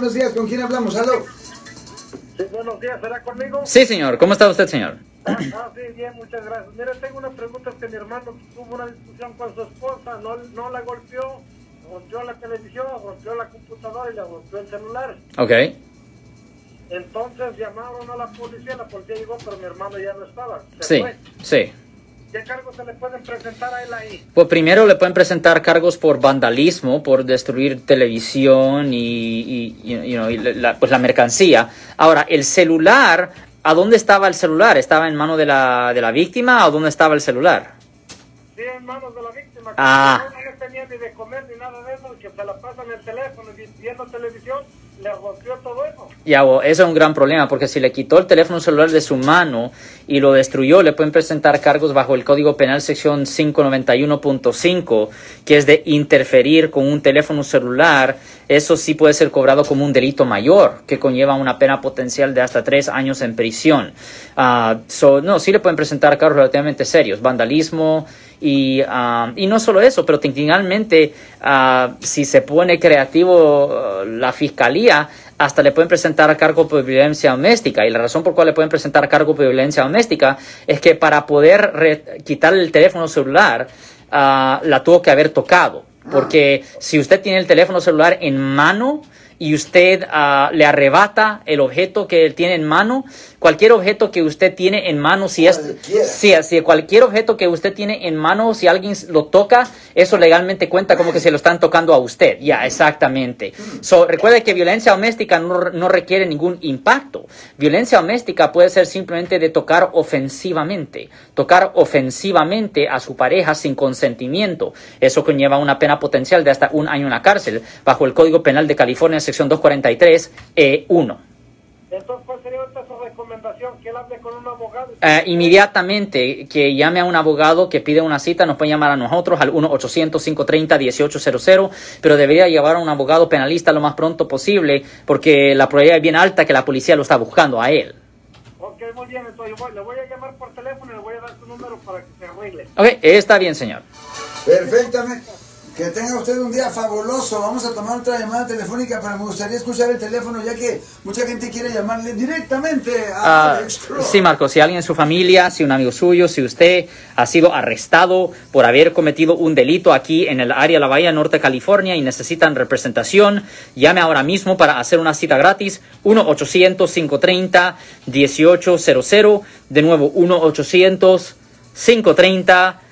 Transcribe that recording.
Buenos días, ¿con quién hablamos? ¿Aló? Sí, buenos días, ¿será conmigo? Sí, señor. ¿Cómo está usted, señor? Ah, ah, sí, bien, muchas gracias. Mira, tengo una pregunta, es que mi hermano tuvo una discusión con su esposa, no, no la golpeó, rompió la televisión, rompió la computadora y le rompió el celular. Ok. Entonces llamaron a la policía, la policía llegó, pero mi hermano ya no estaba. se Sí, fue. sí. ¿Qué cargos se le pueden presentar a él ahí? Pues primero le pueden presentar cargos por vandalismo, por destruir televisión y, y, you- you know, y la, pues la mercancía. Ahora, el celular, ¿a dónde estaba el celular? ¿Estaba en mano de la, de la víctima o dónde estaba el celular? Sí, en manos de la víctima. Ah. No le tenía ni de comer ni nada de eso, que se la pasan el teléfono y viendo televisión, le rompió todo eso. Ya, eso es un gran problema porque si le quitó el teléfono celular de su mano y lo destruyó, le pueden presentar cargos bajo el Código Penal sección 591.5, que es de interferir con un teléfono celular. Eso sí puede ser cobrado como un delito mayor, que conlleva una pena potencial de hasta tres años en prisión. Ah, so, no, sí le pueden presentar cargos relativamente serios, vandalismo, y, ah, y no solo eso, pero técnicamente, ah, si se pone creativo ah, la fiscalía, hasta le pueden presentar cargo por violencia doméstica. Y la razón por cual le pueden presentar cargo por violencia doméstica es que para poder quitar el teléfono celular, ah, la tuvo que haber tocado. Porque si usted tiene el teléfono celular en mano y usted ah, le arrebata el objeto que él tiene en mano, cualquier objeto que usted tiene en mano, si es. Sí, así, cualquier objeto que usted tiene en mano, si alguien lo toca, eso legalmente cuenta como que se lo están tocando a usted. Ya, exactamente. So, recuerde que violencia doméstica no, no requiere ningún impacto. Violencia doméstica puede ser simplemente de tocar ofensivamente. Tocar ofensivamente a su pareja sin consentimiento. Eso conlleva una pena potencial de hasta un año en la cárcel, bajo el Código Penal de California, sección 243, E1. Entonces, ¿cuál sería su recomendación? Que él hable con un abogado. Eh, inmediatamente que llame a un abogado que pide una cita, nos puede llamar a nosotros al 1-800-530-1800, pero debería llevar a un abogado penalista lo más pronto posible porque la probabilidad es bien alta que la policía lo está buscando a él. Ok, muy bien, entonces yo voy- le voy a llamar por teléfono y le voy a dar su número para que se arregle. Ok, está bien, señor. Perfectamente. Que tenga usted un día fabuloso. Vamos a tomar otra llamada telefónica, pero me gustaría escuchar el teléfono ya que mucha gente quiere llamarle directamente a Ah, Alex Cross. sí, Marco, si alguien en su familia, si un amigo suyo, si usted ha sido arrestado por haber cometido un delito aquí en el área de la Bahía Norte de California y necesitan representación, llame ahora mismo para hacer una cita gratis. 1-800-530-1800. De nuevo, 1-800-530-1800, Marco.